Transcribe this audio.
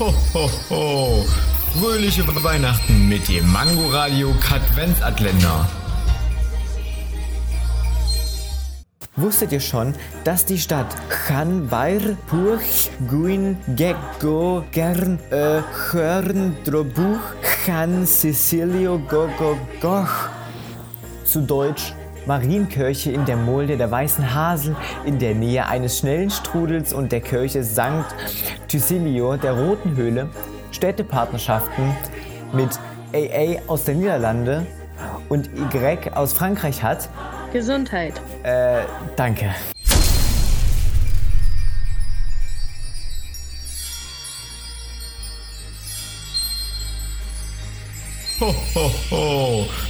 Ho, ho. Fröhliche Weihnachten mit dem Mangoradio Katwenzatländer. Wusstet ihr schon, dass die Stadt Chanbair, Purch, Guin, Geggo, Gern, äh, Chörn, Drobuch, Chan, Sicilio, Gogo, Goch, zu Deutsch Marienkirche in der Mulde der Weißen Hasel in der Nähe eines schnellen Strudels und der Kirche St. Tysilio der Roten Höhle, Städtepartnerschaften mit AA aus der Niederlande und Y aus Frankreich hat. Gesundheit. Äh, danke. Ho, ho, ho.